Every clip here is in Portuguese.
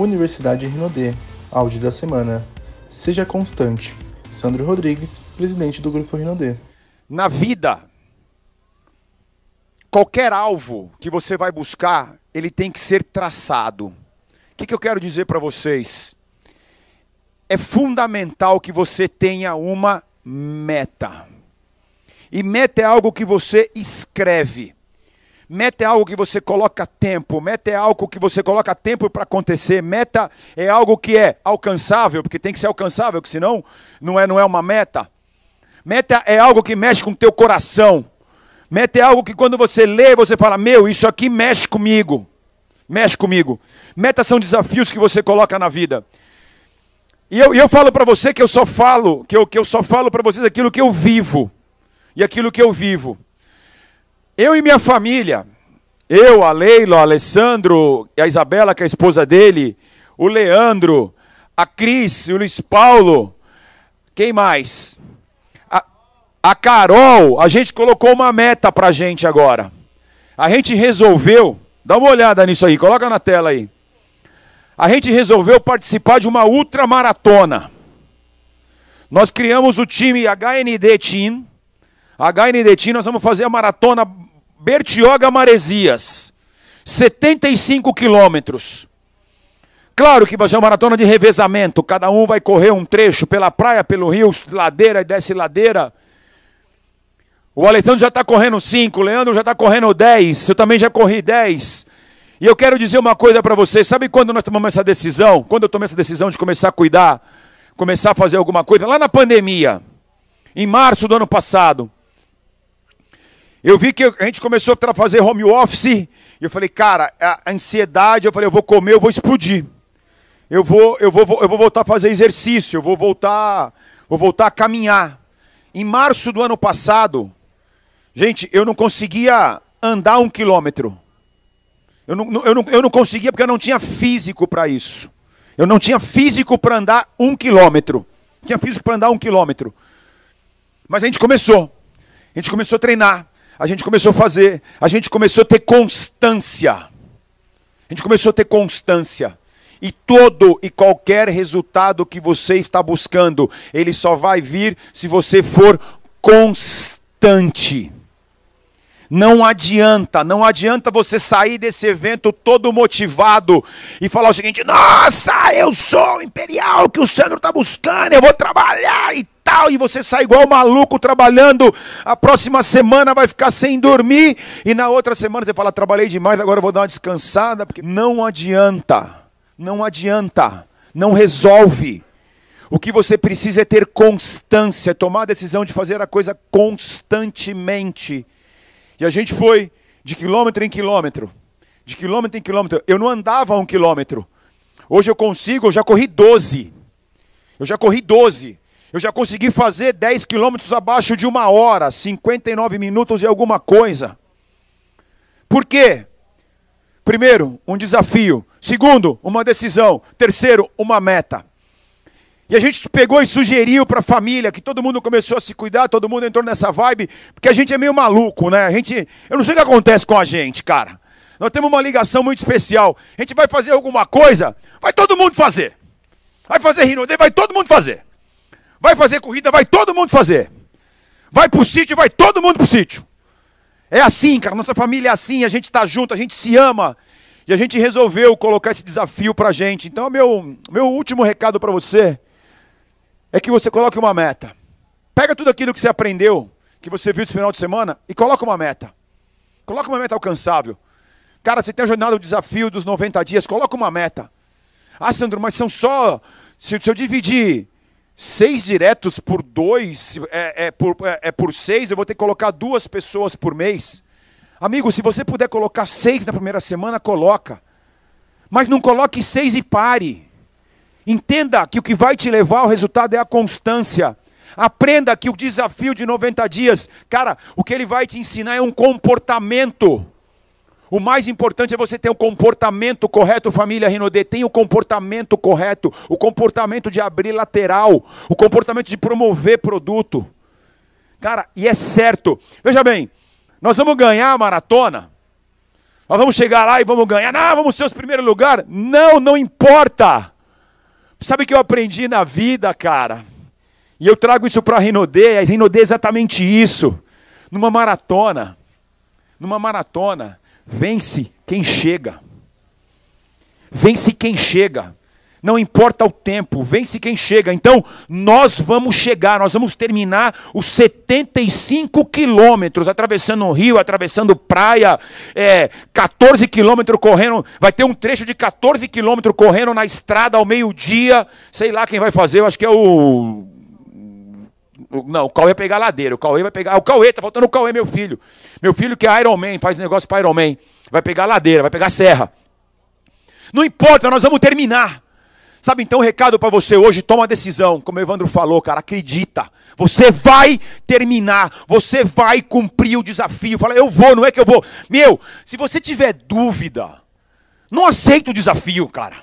Universidade Rinodê, áudio da semana. Seja constante. Sandro Rodrigues, presidente do Grupo Rinodê. Na vida, qualquer alvo que você vai buscar, ele tem que ser traçado. O que, que eu quero dizer para vocês? É fundamental que você tenha uma meta. E meta é algo que você escreve. Meta é algo que você coloca tempo, meta é algo que você coloca tempo para acontecer, meta é algo que é alcançável, porque tem que ser alcançável, porque senão não é, não é uma meta. Meta é algo que mexe com o teu coração. Meta é algo que quando você lê, você fala: "Meu, isso aqui mexe comigo". Mexe comigo. Metas são desafios que você coloca na vida. E eu, eu falo para você que eu só falo, que eu, que eu só falo para vocês aquilo que eu vivo. E aquilo que eu vivo. Eu e minha família, eu, a Leila, o Alessandro, a Isabela, que é a esposa dele, o Leandro, a Cris, o Luiz Paulo, quem mais? A, a Carol, a gente colocou uma meta pra gente agora. A gente resolveu, dá uma olhada nisso aí, coloca na tela aí. A gente resolveu participar de uma ultramaratona. Nós criamos o time HND Team. HND Team, nós vamos fazer a maratona Bertioga Maresias, 75 quilômetros. Claro que vai ser uma maratona de revezamento, cada um vai correr um trecho pela praia, pelo rio, ladeira e desce ladeira. O Alessandro já está correndo 5, o Leandro já está correndo 10, eu também já corri 10. E eu quero dizer uma coisa para vocês: sabe quando nós tomamos essa decisão? Quando eu tomei essa decisão de começar a cuidar, começar a fazer alguma coisa? Lá na pandemia, em março do ano passado. Eu vi que a gente começou a fazer home office, e eu falei, cara, a ansiedade, eu falei, eu vou comer, eu vou explodir. Eu vou, eu vou, eu vou voltar a fazer exercício, eu vou voltar, vou voltar a caminhar. Em março do ano passado, gente, eu não conseguia andar um quilômetro. Eu não, eu não, eu não conseguia porque eu não tinha físico para isso. Eu não tinha físico para andar um quilômetro. Tinha físico para andar um quilômetro. Mas a gente começou. A gente começou a treinar a gente começou a fazer, a gente começou a ter constância. A gente começou a ter constância. E todo e qualquer resultado que você está buscando, ele só vai vir se você for constante. Não adianta, não adianta você sair desse evento todo motivado e falar o seguinte: nossa, eu sou o imperial que o Sandro está buscando, eu vou trabalhar e tal. E você sai igual maluco trabalhando, a próxima semana vai ficar sem dormir, e na outra semana você fala: trabalhei demais, agora vou dar uma descansada, porque não adianta, não adianta, não resolve. O que você precisa é ter constância, tomar a decisão de fazer a coisa constantemente. E a gente foi de quilômetro em quilômetro. De quilômetro em quilômetro. Eu não andava um quilômetro. Hoje eu consigo, eu já corri 12. Eu já corri 12. Eu já consegui fazer 10 quilômetros abaixo de uma hora, 59 minutos e alguma coisa. Por quê? Primeiro, um desafio. Segundo, uma decisão. Terceiro, uma meta. E a gente pegou e sugeriu para a família que todo mundo começou a se cuidar, todo mundo entrou nessa vibe, porque a gente é meio maluco, né? A gente, eu não sei o que acontece com a gente, cara. Nós temos uma ligação muito especial. A gente vai fazer alguma coisa, vai todo mundo fazer. Vai fazer Rinodê, vai todo mundo fazer. Vai fazer corrida, vai todo mundo fazer. Vai pro sítio, vai todo mundo pro sítio. É assim, cara. Nossa família é assim, a gente está junto, a gente se ama. E a gente resolveu colocar esse desafio pra gente. Então, meu, meu último recado para você é que você coloque uma meta. Pega tudo aquilo que você aprendeu, que você viu esse final de semana, e coloca uma meta. Coloca uma meta alcançável. Cara, você tem a jornada do desafio dos 90 dias, coloca uma meta. Ah, Sandro, mas são só. Se, se eu dividir seis diretos por dois, é, é, por, é, é por seis, eu vou ter que colocar duas pessoas por mês. Amigo, se você puder colocar seis na primeira semana, coloca. Mas não coloque seis e pare. Entenda que o que vai te levar ao resultado é a constância. Aprenda que o desafio de 90 dias, cara, o que ele vai te ensinar é um comportamento. O mais importante é você ter o comportamento correto, família Rinodê. Tenha o comportamento correto, o comportamento de abrir lateral, o comportamento de promover produto. Cara, e é certo. Veja bem, nós vamos ganhar a maratona. Nós vamos chegar lá e vamos ganhar. Não, vamos ser os primeiros lugar. Não, não importa. Sabe o que eu aprendi na vida, cara? E eu trago isso para a Rinodê. A Rinodê é exatamente isso. Numa maratona, numa maratona, vence quem chega. Vence quem chega. Não importa o tempo, vence quem chega. Então, nós vamos chegar, nós vamos terminar os 75 quilômetros, atravessando o rio, atravessando praia, é, 14 quilômetros correndo. Vai ter um trecho de 14 quilômetros correndo na estrada ao meio-dia. Sei lá quem vai fazer, eu acho que é o. Não, o Cauê vai pegar a ladeira. O Cauê vai pegar. O Cauê, tá faltando o Cauê, meu filho. Meu filho que é Iron Man, faz negócio para Iron Man. Vai pegar a ladeira, vai pegar a serra. Não importa, nós vamos terminar. Sabe, então o recado para você hoje, toma a decisão, como o Evandro falou, cara, acredita. Você vai terminar, você vai cumprir o desafio. Fala, eu vou, não é que eu vou. Meu, se você tiver dúvida, não aceita o desafio, cara.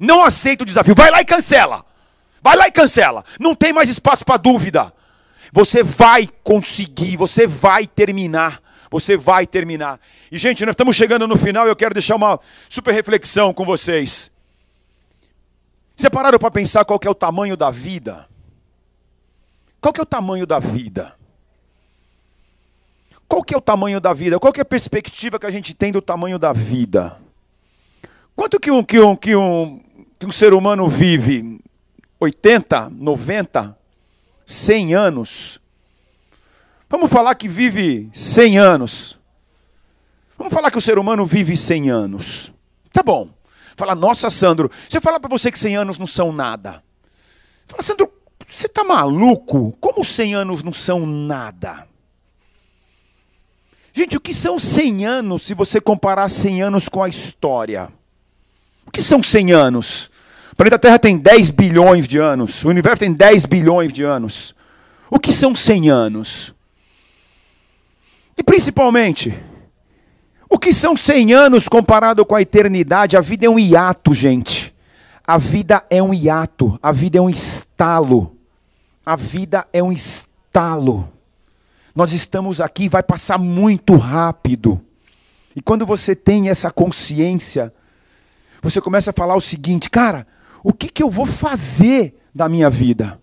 Não aceita o desafio. Vai lá e cancela. Vai lá e cancela. Não tem mais espaço para dúvida. Você vai conseguir, você vai terminar. Você vai terminar. E, gente, nós estamos chegando no final e eu quero deixar uma super reflexão com vocês. Você pararam para pensar qual é o tamanho da vida? Qual é o tamanho da vida? Qual é o tamanho da vida? Qual é a perspectiva que a gente tem do tamanho da vida? Quanto que um, que um, que um, que um ser humano vive? 80, 90, 100 anos? Vamos falar que vive 100 anos. Vamos falar que o ser humano vive 100 anos. Tá bom. Fala, nossa, Sandro, se eu falar para você que 100 anos não são nada. Fala, Sandro, você tá maluco? Como 100 anos não são nada? Gente, o que são 100 anos se você comparar 100 anos com a história? O que são 100 anos? O planeta Terra tem 10 bilhões de anos. O universo tem 10 bilhões de anos. O que são 100 anos? E principalmente, o que são 100 anos comparado com a eternidade? A vida é um hiato, gente. A vida é um hiato, a vida é um estalo. A vida é um estalo. Nós estamos aqui, vai passar muito rápido. E quando você tem essa consciência, você começa a falar o seguinte, cara, o que, que eu vou fazer da minha vida?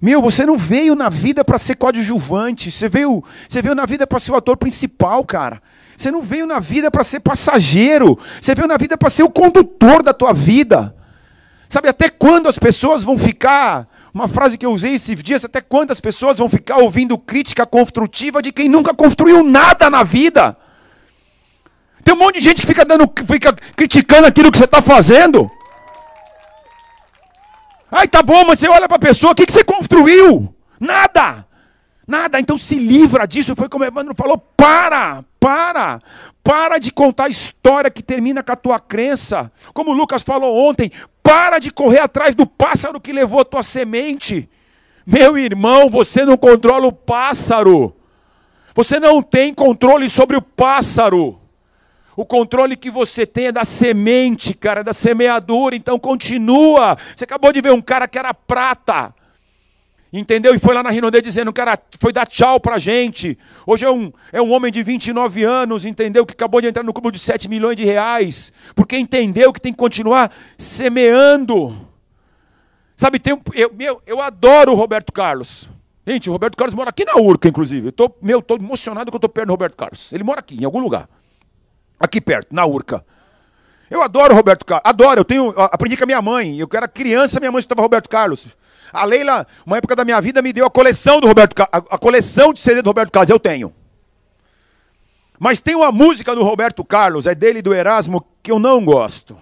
Meu, você não veio na vida para ser coadjuvante, você veio, você veio na vida para ser o ator principal, cara. Você não veio na vida para ser passageiro. Você veio na vida para ser o condutor da tua vida. Sabe até quando as pessoas vão ficar? Uma frase que eu usei esses dias, até quando as pessoas vão ficar ouvindo crítica construtiva de quem nunca construiu nada na vida? Tem um monte de gente que fica dando, fica criticando aquilo que você está fazendo. Ai, tá bom, mas você olha para a pessoa, o que, que você construiu? Nada. Nada, então se livra disso. Foi como Evandro falou: para, para, para de contar a história que termina com a tua crença. Como o Lucas falou ontem: para de correr atrás do pássaro que levou a tua semente. Meu irmão, você não controla o pássaro. Você não tem controle sobre o pássaro. O controle que você tem é da semente, cara, da semeadura. Então continua. Você acabou de ver um cara que era prata entendeu? E foi lá na Rinodê dizendo, cara, foi dar tchau pra gente. Hoje é um, é um homem de 29 anos, entendeu? Que acabou de entrar no clube de 7 milhões de reais, porque entendeu que tem que continuar semeando. Sabe, tem eu, meu, eu adoro o Roberto Carlos. Gente, o Roberto Carlos mora aqui na Urca, inclusive. Eu tô, meu, tô emocionado que eu tô perto do Roberto Carlos. Ele mora aqui, em algum lugar. Aqui perto, na Urca. Eu adoro o Roberto Carlos. Adoro, eu tenho. Aprendi com a minha mãe. Eu era criança, minha mãe estava Roberto Carlos. A Leila, uma época da minha vida, me deu a coleção do Roberto. A, a coleção de CD do Roberto Carlos, eu tenho. Mas tem uma música do Roberto Carlos, é dele do Erasmo, que eu não gosto.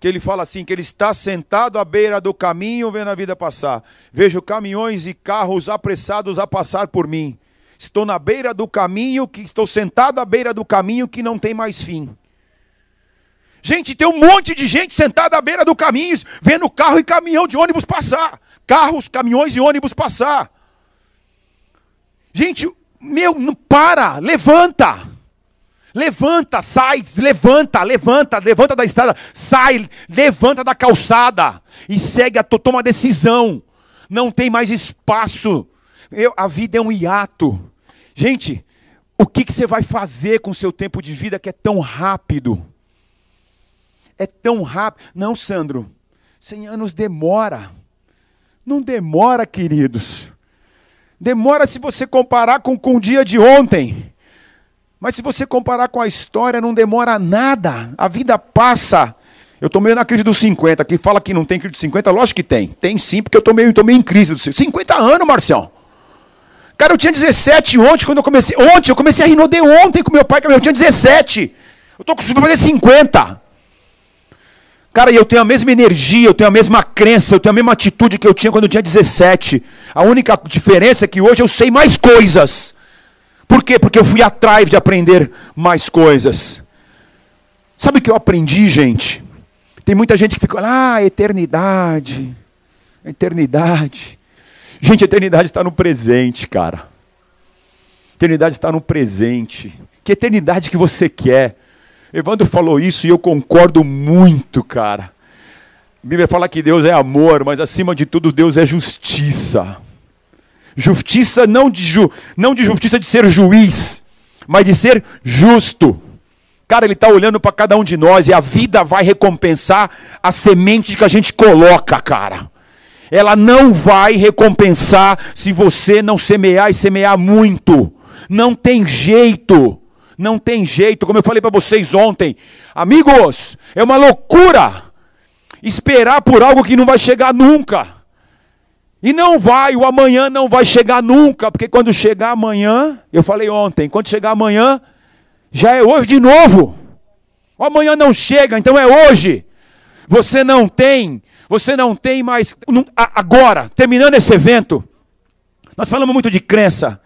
Que ele fala assim: que ele está sentado à beira do caminho, vendo a vida passar. Vejo caminhões e carros apressados a passar por mim. Estou na beira do caminho, que estou sentado à beira do caminho que não tem mais fim. Gente, tem um monte de gente sentada à beira do caminho, vendo carro e caminhão de ônibus passar carros, caminhões e ônibus passar. Gente, meu, não para, levanta. Levanta, sai, levanta, levanta, levanta da estrada, sai, levanta da calçada e segue, a, toma decisão. Não tem mais espaço. Eu, a vida é um hiato. Gente, O que, que você vai fazer com o seu tempo de vida que é tão rápido? É tão rápido. Não, Sandro, 100 anos demora. Não demora, queridos. Demora se você comparar com, com o dia de ontem. Mas se você comparar com a história, não demora nada. A vida passa. Eu estou meio na crise dos 50. Quem fala que não tem crise dos 50, lógico que tem. Tem sim, porque eu estou meio, meio em crise dos 50. 50 anos, Marcião. Cara, eu tinha 17 ontem, quando eu comecei. Ontem, eu comecei a rinode ontem com meu pai, eu tinha 17. Eu estou com fazer 50. Cara, eu tenho a mesma energia, eu tenho a mesma crença, eu tenho a mesma atitude que eu tinha quando eu tinha 17. A única diferença é que hoje eu sei mais coisas. Por quê? Porque eu fui atrás de aprender mais coisas. Sabe o que eu aprendi, gente? Tem muita gente que fica, ah, eternidade, eternidade. Gente, eternidade está no presente, cara. Eternidade está no presente. Que eternidade que você quer? Evandro falou isso e eu concordo muito, cara. A Bíblia fala que Deus é amor, mas acima de tudo Deus é justiça. Justiça não de, ju, não de justiça de ser juiz, mas de ser justo. Cara, ele está olhando para cada um de nós e a vida vai recompensar a semente que a gente coloca, cara. Ela não vai recompensar se você não semear e semear muito. Não tem jeito. Não tem jeito, como eu falei para vocês ontem. Amigos, é uma loucura esperar por algo que não vai chegar nunca. E não vai, o amanhã não vai chegar nunca, porque quando chegar amanhã, eu falei ontem, quando chegar amanhã, já é hoje de novo. O amanhã não chega, então é hoje. Você não tem, você não tem mais. Agora, terminando esse evento, nós falamos muito de crença,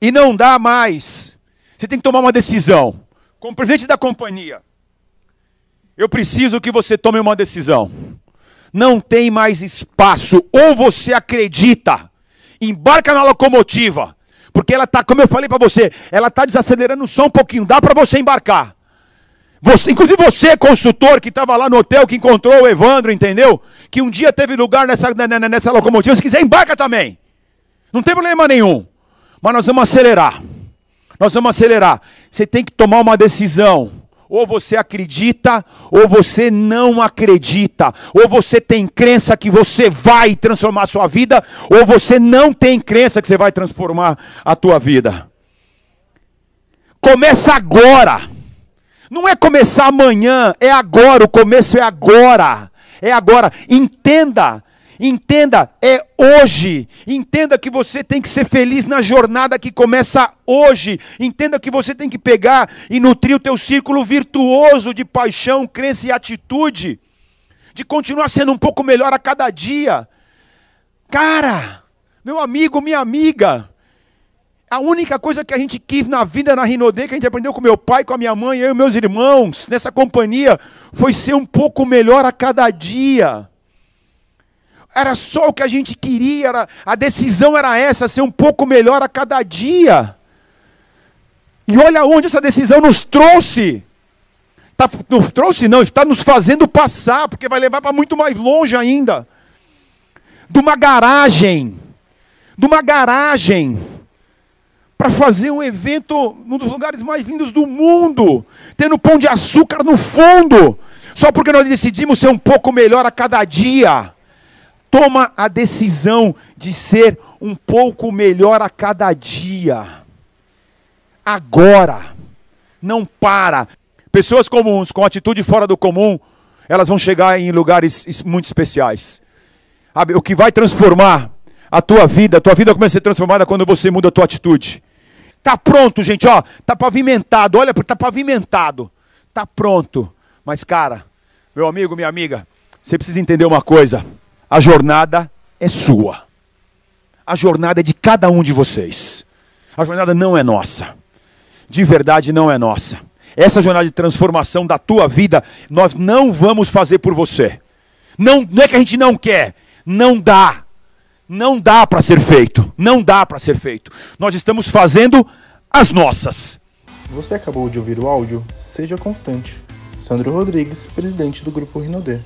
e não dá mais. Você tem que tomar uma decisão. Como presidente da companhia, eu preciso que você tome uma decisão não tem mais espaço. Ou você acredita, embarca na locomotiva, porque ela está, como eu falei para você, ela está desacelerando só um pouquinho, dá para você embarcar. Você, inclusive você, consultor, que estava lá no hotel, que encontrou o Evandro, entendeu? Que um dia teve lugar nessa, nessa locomotiva, se quiser, embarca também. Não tem problema nenhum. Mas nós vamos acelerar. Nós vamos acelerar. Você tem que tomar uma decisão. Ou você acredita, ou você não acredita. Ou você tem crença que você vai transformar a sua vida, ou você não tem crença que você vai transformar a tua vida. Começa agora. Não é começar amanhã, é agora. O começo é agora. É agora. Entenda Entenda, é hoje. Entenda que você tem que ser feliz na jornada que começa hoje. Entenda que você tem que pegar e nutrir o teu círculo virtuoso de paixão, crença e atitude, de continuar sendo um pouco melhor a cada dia. Cara, meu amigo, minha amiga, a única coisa que a gente quis na vida na Rinodê, que a gente aprendeu com meu pai, com a minha mãe, eu e meus irmãos, nessa companhia, foi ser um pouco melhor a cada dia. Era só o que a gente queria, era, a decisão era essa, ser um pouco melhor a cada dia. E olha onde essa decisão nos trouxe. Tá, nos trouxe não, está nos fazendo passar, porque vai levar para muito mais longe ainda. De uma garagem, de uma garagem, para fazer um evento num dos lugares mais lindos do mundo, tendo pão de açúcar no fundo, só porque nós decidimos ser um pouco melhor a cada dia toma a decisão de ser um pouco melhor a cada dia. Agora. Não para. Pessoas comuns, com atitude fora do comum, elas vão chegar em lugares muito especiais. O que vai transformar a tua vida, a tua vida começa a ser transformada quando você muda a tua atitude. Tá pronto, gente, ó, tá pavimentado. Olha, tá pavimentado. Tá pronto. Mas cara, meu amigo, minha amiga, você precisa entender uma coisa. A jornada é sua. A jornada é de cada um de vocês. A jornada não é nossa. De verdade, não é nossa. Essa jornada de transformação da tua vida, nós não vamos fazer por você. Não, não é que a gente não quer, não dá. Não dá para ser feito. Não dá para ser feito. Nós estamos fazendo as nossas. Você acabou de ouvir o áudio? Seja constante. Sandro Rodrigues, presidente do Grupo Rinodê.